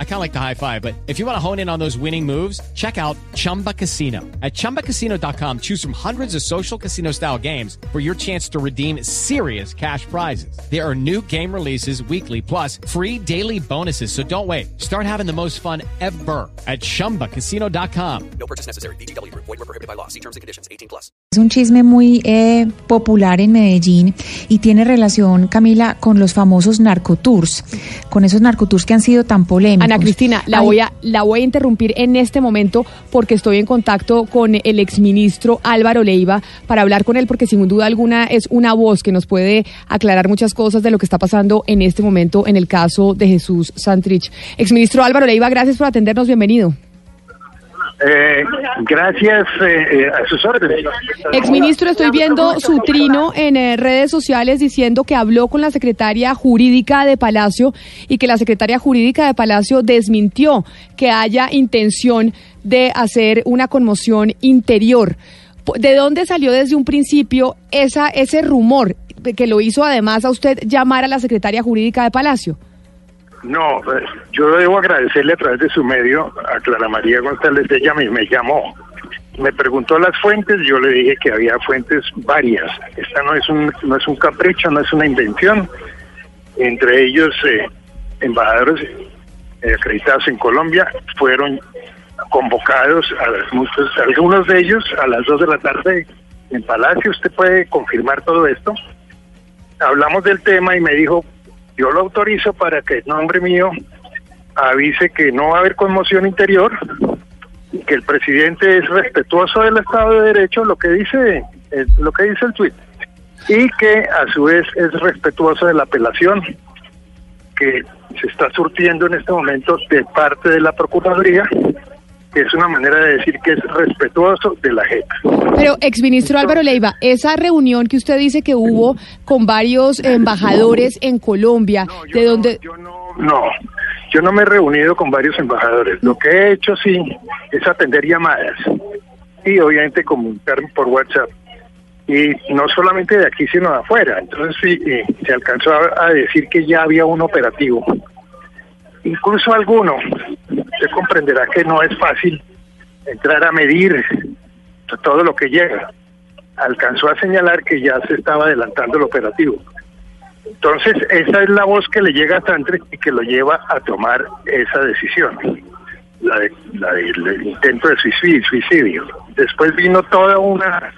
I kind of like the high five, but if you want to hone in on those winning moves, check out Chumba Casino. At ChumbaCasino.com, choose from hundreds of social casino style games for your chance to redeem serious cash prizes. There are new game releases weekly, plus free daily bonuses. So don't wait. Start having the most fun ever at ChumbaCasino.com. No purchase necessary. BGW. Void were prohibited by law. See terms and conditions. 18 plus. Es un chisme muy eh, popular en Medellín y tiene relación, Camila, con los famosos narcotours con esos narcotours que han sido tan polémicos. Ana Cristina, la voy, a, la voy a interrumpir en este momento porque estoy en contacto con el exministro Álvaro Leiva para hablar con él porque sin duda alguna es una voz que nos puede aclarar muchas cosas de lo que está pasando en este momento en el caso de Jesús Santrich. Exministro Álvaro Leiva, gracias por atendernos, bienvenido. Eh, gracias eh, eh, a sus órdenes. Exministro, estoy viendo su trino en eh, redes sociales diciendo que habló con la secretaria jurídica de Palacio y que la secretaria jurídica de Palacio desmintió que haya intención de hacer una conmoción interior. ¿De dónde salió desde un principio esa, ese rumor que lo hizo además a usted llamar a la secretaria jurídica de Palacio? No, eh, yo debo agradecerle a través de su medio a Clara María González, ella me, llamó, me preguntó las fuentes, yo le dije que había fuentes varias, esta no es un, no es un capricho, no es una invención, entre ellos eh, embajadores eh, acreditados en Colombia fueron convocados, a muchos, algunos de ellos a las dos de la tarde en Palacio, usted puede confirmar todo esto. Hablamos del tema y me dijo, yo lo autorizo para que el nombre mío avise que no va a haber conmoción interior, que el presidente es respetuoso del Estado de Derecho, lo que dice eh, lo que dice el tuit, y que a su vez es respetuoso de la apelación que se está surtiendo en este momento de parte de la Procuraduría es una manera de decir que es respetuoso de la JEP. Pero, exministro Álvaro Leiva, esa reunión que usted dice que hubo con varios embajadores en Colombia, ¿de dónde...? yo no, no, yo no me he reunido con varios embajadores. Lo que he hecho, sí, es atender llamadas y obviamente comunicarme por WhatsApp. Y no solamente de aquí, sino de afuera. Entonces, sí, eh, se alcanzó a decir que ya había un operativo. Incluso alguno usted comprenderá que no es fácil entrar a medir todo lo que llega. Alcanzó a señalar que ya se estaba adelantando el operativo. Entonces, esa es la voz que le llega a Santre y que lo lleva a tomar esa decisión, la, del intento de suicidio. Después vino toda una,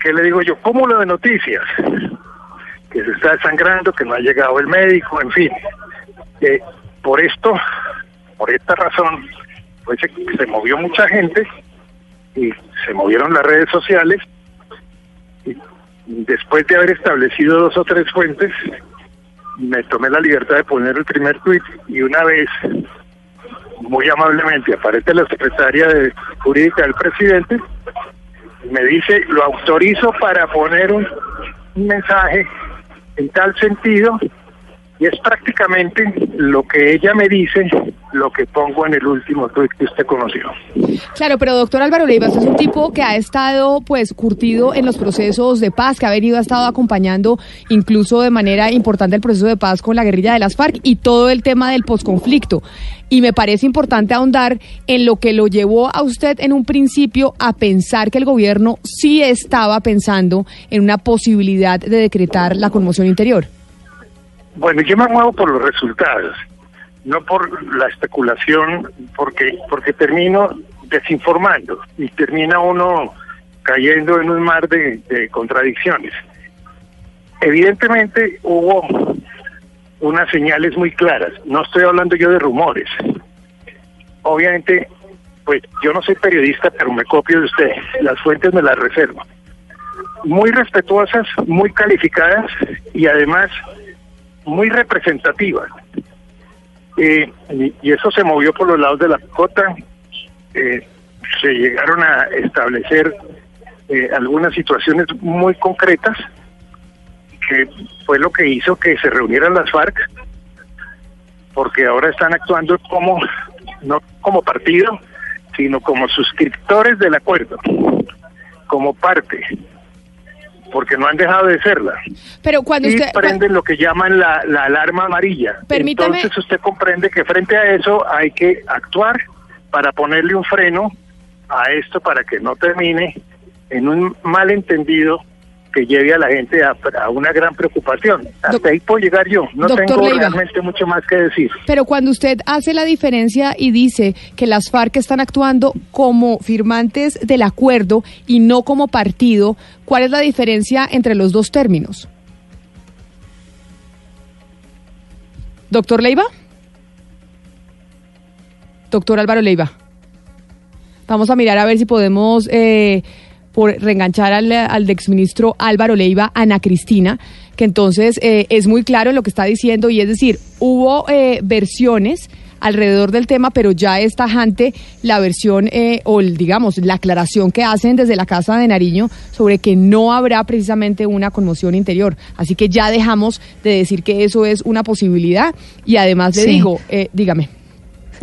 ¿qué le digo yo? Cúmulo de noticias, que se está desangrando, que no ha llegado el médico, en fin. Eh, por esto por esta razón, pues se, movió mucha gente y se movieron las redes sociales. Y después de haber establecido dos o tres fuentes, me tomé la libertad de poner el primer tuit y una vez, muy amablemente, aparece la secretaria jurídica del presidente, me dice, lo autorizo para poner un mensaje en tal sentido y es prácticamente lo que ella me dice, lo que pongo en el último tweet que usted conoció. Claro, pero doctor Álvaro Leiva, es un tipo que ha estado pues curtido en los procesos de paz, que ha venido, ha estado acompañando incluso de manera importante el proceso de paz con la guerrilla de las FARC y todo el tema del posconflicto. Y me parece importante ahondar en lo que lo llevó a usted en un principio a pensar que el gobierno sí estaba pensando en una posibilidad de decretar la conmoción interior. Bueno, yo me muevo por los resultados, no por la especulación, porque porque termino desinformando y termina uno cayendo en un mar de, contradicciones. Evidentemente hubo unas señales muy claras. No estoy hablando yo de rumores. Obviamente, pues yo no soy periodista, pero me copio de usted. Las fuentes me las reservo. Muy respetuosas, muy calificadas y además muy representativa. Eh, y, eso se movió por los lados de la cota. Eh, se llegaron a establecer eh, algunas situaciones muy concretas, que fue lo que hizo que se reunieran las FARC, porque ahora están actuando como, no como partido, sino como suscriptores del acuerdo, como parte, porque no han dejado de serla. Pero cuando y usted... prenden lo que llaman la, la alarma amarilla. Permítame- Entonces usted comprende que frente a eso hay que actuar para ponerle un freno a esto para que no termine en un malentendido que lleve a la gente a, a una gran preocupación. Hasta ahí puedo llegar yo. No tengo Leiva. realmente mucho más que decir. Pero cuando usted hace la diferencia y dice que las FARC están actuando como firmantes del acuerdo y no como partido, ¿cuál es la diferencia entre los dos términos? Doctor Leiva. Doctor Álvaro Leiva. Vamos a mirar a ver si podemos eh, por reenganchar al, al exministro Álvaro Leiva, Ana Cristina, que entonces eh, es muy claro lo que está diciendo y es decir, hubo eh, versiones alrededor del tema, pero ya es tajante la versión eh, o el, digamos la aclaración que hacen desde la Casa de Nariño sobre que no habrá precisamente una conmoción interior. Así que ya dejamos de decir que eso es una posibilidad y además le Sí. digo, eh, dígame.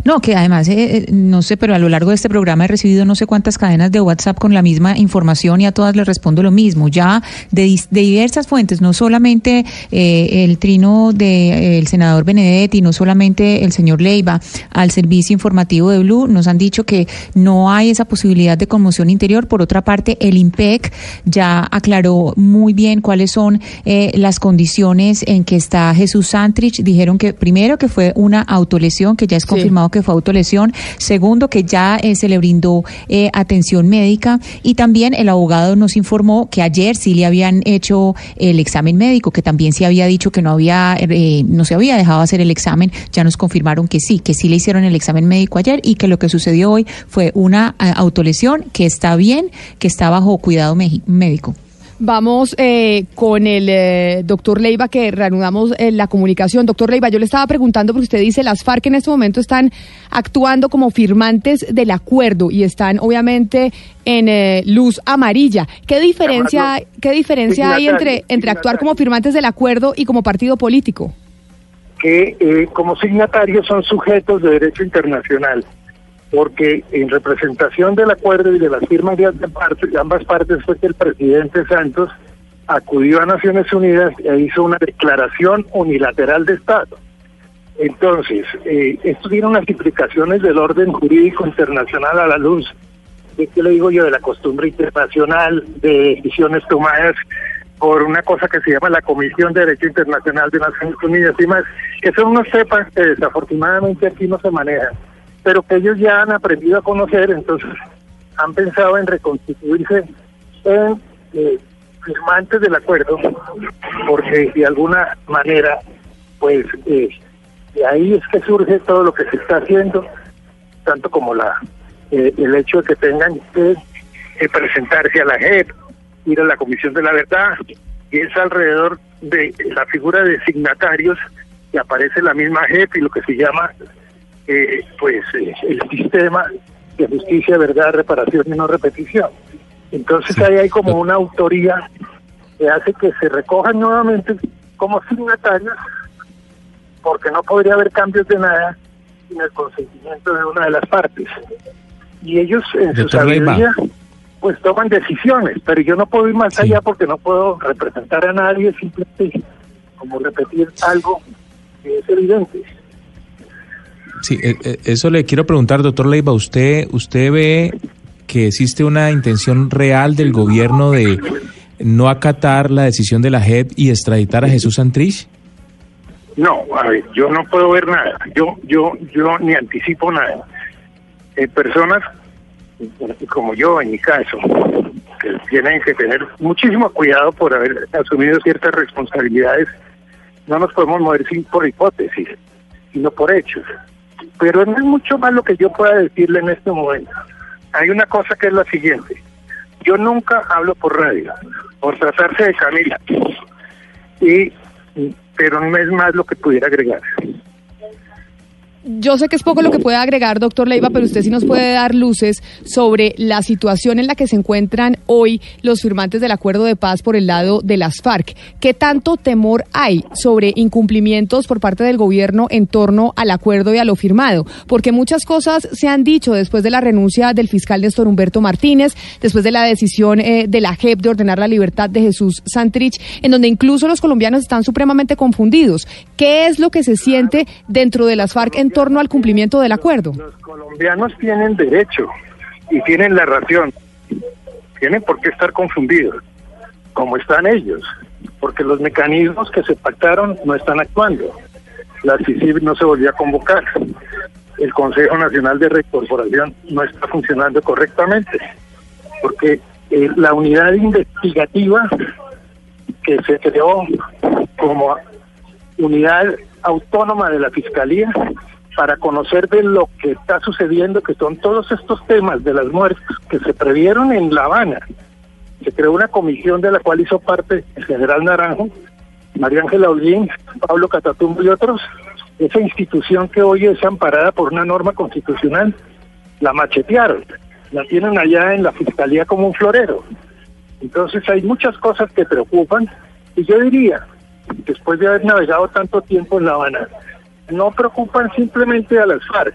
No, que además, eh, eh, no sé, pero a lo largo de este programa he recibido no sé cuántas cadenas de WhatsApp con la misma información y a todas les respondo lo mismo. Ya de, de diversas fuentes, no solamente eh, el trino del senador Benedetti, no solamente el señor Leiva, al servicio informativo de Blue, nos han dicho que no hay esa posibilidad de conmoción interior. Por otra parte, el IMPEC ya aclaró muy bien cuáles son eh, las condiciones en que está Jesús Santrich. Dijeron que primero que fue una autolesión, que ya es Sí. Que fue autolesión. Segundo, que ya eh, se le brindó eh, atención médica. Y también el abogado nos informó que ayer sí le habían hecho el examen médico, que también se había dicho que no había, eh, no se había dejado hacer el examen. Ya nos confirmaron que sí, que sí le hicieron el examen médico ayer y que lo que sucedió hoy fue una eh, autolesión que está bien, que está bajo cuidado médico. Vamos eh, con el eh, doctor Leiva, que reanudamos eh, la comunicación. Doctor Leiva, yo le estaba preguntando, porque usted dice, las FARC en este momento están actuando como firmantes del acuerdo y están obviamente en eh, luz amarilla. ¿Qué diferencia, Llamarlo ¿qué diferencia hay entre, entre actuar como firmantes del acuerdo y como partido político? que eh, como signatarios son sujetos de derecho internacional, porque en representación del acuerdo y de las firmas de ambas partes, fue que el presidente Santos acudió a Naciones Unidas e hizo una declaración unilateral de Estado. Entonces, eh, esto tiene unas implicaciones del orden jurídico internacional a la luz de qué le digo yo de la costumbre internacional de decisiones tomadas por una cosa que se llama la Comisión de Derecho Internacional de Naciones Unidas y más, que son unos temas que desafortunadamente aquí no se manejan, pero que ellos ya han aprendido a conocer, entonces han pensado en reconstituirse en eh, firmantes del acuerdo, porque de alguna manera, pues eh, de ahí es que surge todo lo que se está haciendo, tanto como la eh, el hecho de que tengan que presentarse a la JEP, ir a la Comisión de la Verdad, y es alrededor de la figura de signatarios que aparece la misma JEP y lo que se llama eh, pues eh, el sistema de justicia, verdad, reparación y no repetición. Entonces ahí hay como una autoría que hace que se recojan nuevamente como signatarios, porque no podría haber cambios de nada sin el consentimiento de una de las partes. Y ellos en su sabiduría pues toman decisiones, pero yo no puedo ir más Sí. allá porque no puedo representar a nadie, simplemente como repetir algo que es evidente. Sí, eh, eh, eso le quiero preguntar, doctor Leiva. ¿Usted, ¿Usted ve que existe una intención real del gobierno de no acatar la decisión de la JEP y extraditar a Jesús Santrich? No, a ver, yo no puedo ver nada. Yo, yo, yo ni anticipo nada. Eh, personas como yo, en mi caso, tienen que tener muchísimo cuidado por haber asumido ciertas responsabilidades, no nos podemos mover sin por hipótesis, sino por hechos. Pero no es mucho más lo que yo pueda decirle en este momento. Hay una cosa que es la siguiente. Yo nunca hablo por radio, por tratarse de Camila. Y pero no es más lo que pudiera agregar. Yo sé que es poco lo que puede agregar, doctor Leiva, pero usted sí nos puede dar luces sobre la situación en la que se encuentran hoy los firmantes del acuerdo de paz por el lado de las FARC. ¿Qué tanto temor hay sobre incumplimientos por parte del gobierno en torno al acuerdo y a lo firmado? Porque muchas cosas se han dicho después de la renuncia del fiscal Néstor Humberto Martínez, después de la decisión eh, de la JEP de ordenar la libertad de Jesús Santrich, en donde incluso los colombianos están supremamente confundidos. ¿Qué es lo que se siente dentro de las FARC torno al cumplimiento del acuerdo? Los colombianos tienen derecho y tienen la razón. Tienen por qué estar confundidos, como están ellos, porque los mecanismos que se pactaron no están actuando. La CICIB no se volvió a convocar. El Consejo Nacional de Recorporación no está funcionando correctamente, porque eh, la unidad investigativa que se creó como unidad autónoma de la Fiscalía para conocer de lo que está sucediendo, que son todos estos temas de las muertes que se previeron en La Habana. Se creó una comisión de la cual hizo parte el general Naranjo, María Ángela Olguín, Pablo Catatumbo y otros. Esa institución que hoy es amparada por una norma constitucional, la machetearon, la tienen allá en la Fiscalía como un florero. Entonces hay muchas cosas que preocupan y yo diría, después de haber navegado tanto tiempo en La Habana, no preocupan simplemente a las FARC.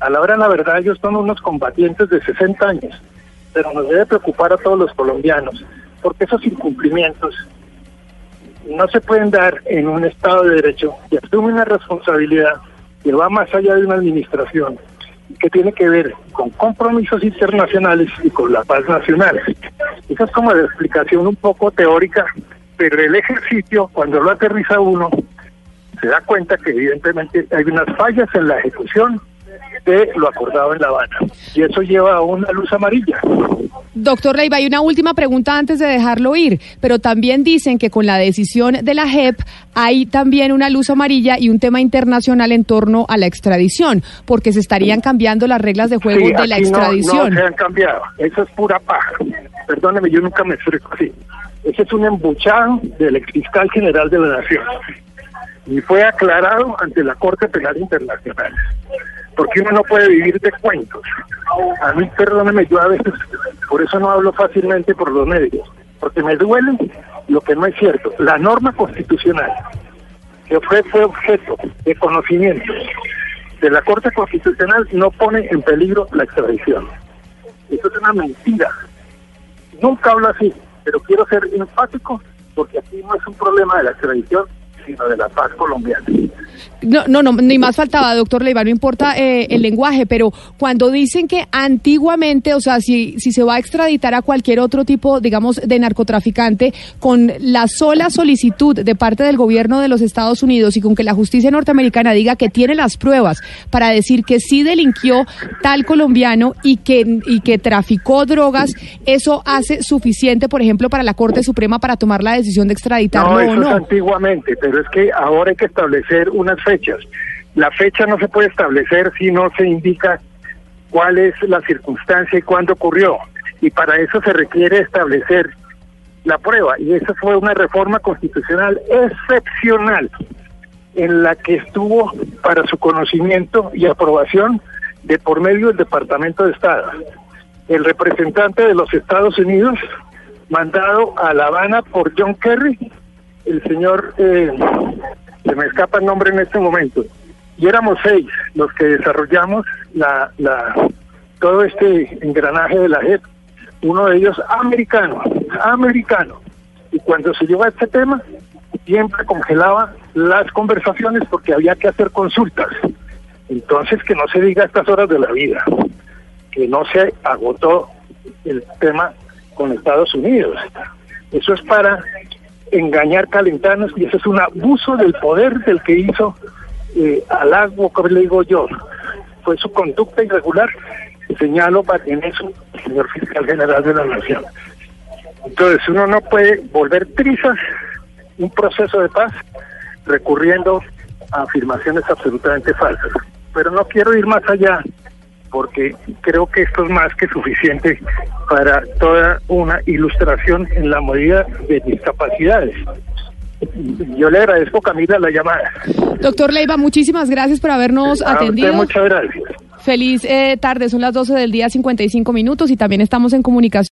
A la hora la verdad ellos son unos combatientes de 60 años, pero nos debe preocupar a todos los colombianos, porque esos incumplimientos no se pueden dar en un Estado de Derecho y asume una responsabilidad que va más allá de una administración, que tiene que ver con compromisos internacionales y con la paz nacional. Esa es como la explicación un poco teórica, pero el ejercicio, cuando lo aterriza uno, se da cuenta que evidentemente hay unas fallas en la ejecución de lo acordado en La Habana. Y eso lleva a una luz amarilla. Doctor Leiva, hay una última pregunta antes de dejarlo ir, pero también dicen que con la decisión de la JEP hay también una luz amarilla y un tema internacional en torno a la extradición, porque se estarían cambiando las reglas de juego de la extradición. No, se han cambiado, eso es pura paja. Perdóneme, yo nunca me explico así. Ese es un embuchado del ex fiscal general de la Nación y fue aclarado ante la Corte Penal Internacional. Porque uno no puede vivir de cuentos. A mí, perdóneme, yo a veces, por eso no hablo fácilmente por los medios, porque me duele lo que no es cierto. La norma constitucional, que fue, fue objeto de conocimiento de la Corte Constitucional, no pone en peligro la extradición. Eso es una mentira. Nunca hablo así, pero quiero ser enfático porque aquí no es un problema de la extradición, sino de la paz colombiana. No, no, no, ni más faltaba, doctor Leiva, no importa eh, el lenguaje, pero cuando dicen que antiguamente, o sea, si, si se va a extraditar a cualquier otro tipo, digamos, de narcotraficante, con la sola solicitud de parte del gobierno de los Estados Unidos y con que la justicia norteamericana diga que tiene las pruebas para decir que sí delinquió tal colombiano y que, y que traficó drogas, eso hace suficiente, por ejemplo, para la Corte Suprema para tomar la decisión de extraditarlo no, eso o no. Es antiguamente, pero es que ahora hay que establecer unas fechas. La fecha no se puede establecer si no se indica cuál es la circunstancia y cuándo ocurrió. Y para eso se requiere establecer la prueba. Y esa fue una reforma constitucional excepcional en la que estuvo para su conocimiento y aprobación de por medio del Departamento de Estado. El representante de los Estados Unidos, mandado a La Habana por John Kerry, el señor, eh, se me escapa el nombre en este momento, y éramos seis los que desarrollamos la, la, todo este engranaje de la JEP, uno de ellos americano, americano. Y cuando se llegó a este tema, siempre congelaba las conversaciones porque había que hacer consultas. Entonces, que no se diga a estas horas de la vida, que no se agotó el tema con Estados Unidos. Eso es para engañar calentanos y eso es un abuso del poder del que hizo eh, al agua, como le digo yo. Fue su conducta irregular, señalo eso, señor fiscal general de la Nación. Entonces uno no puede volver trizas un proceso de paz recurriendo a afirmaciones absolutamente falsas. Pero no quiero ir más allá porque creo que esto es más que suficiente para toda una ilustración en la medida de mis capacidades. Yo le agradezco, Camila, la llamada. Doctor Leiva, muchísimas gracias por habernos A usted atendido. muchas gracias. Feliz eh, tarde, son las 12 del día 55 minutos y también estamos en comunicación.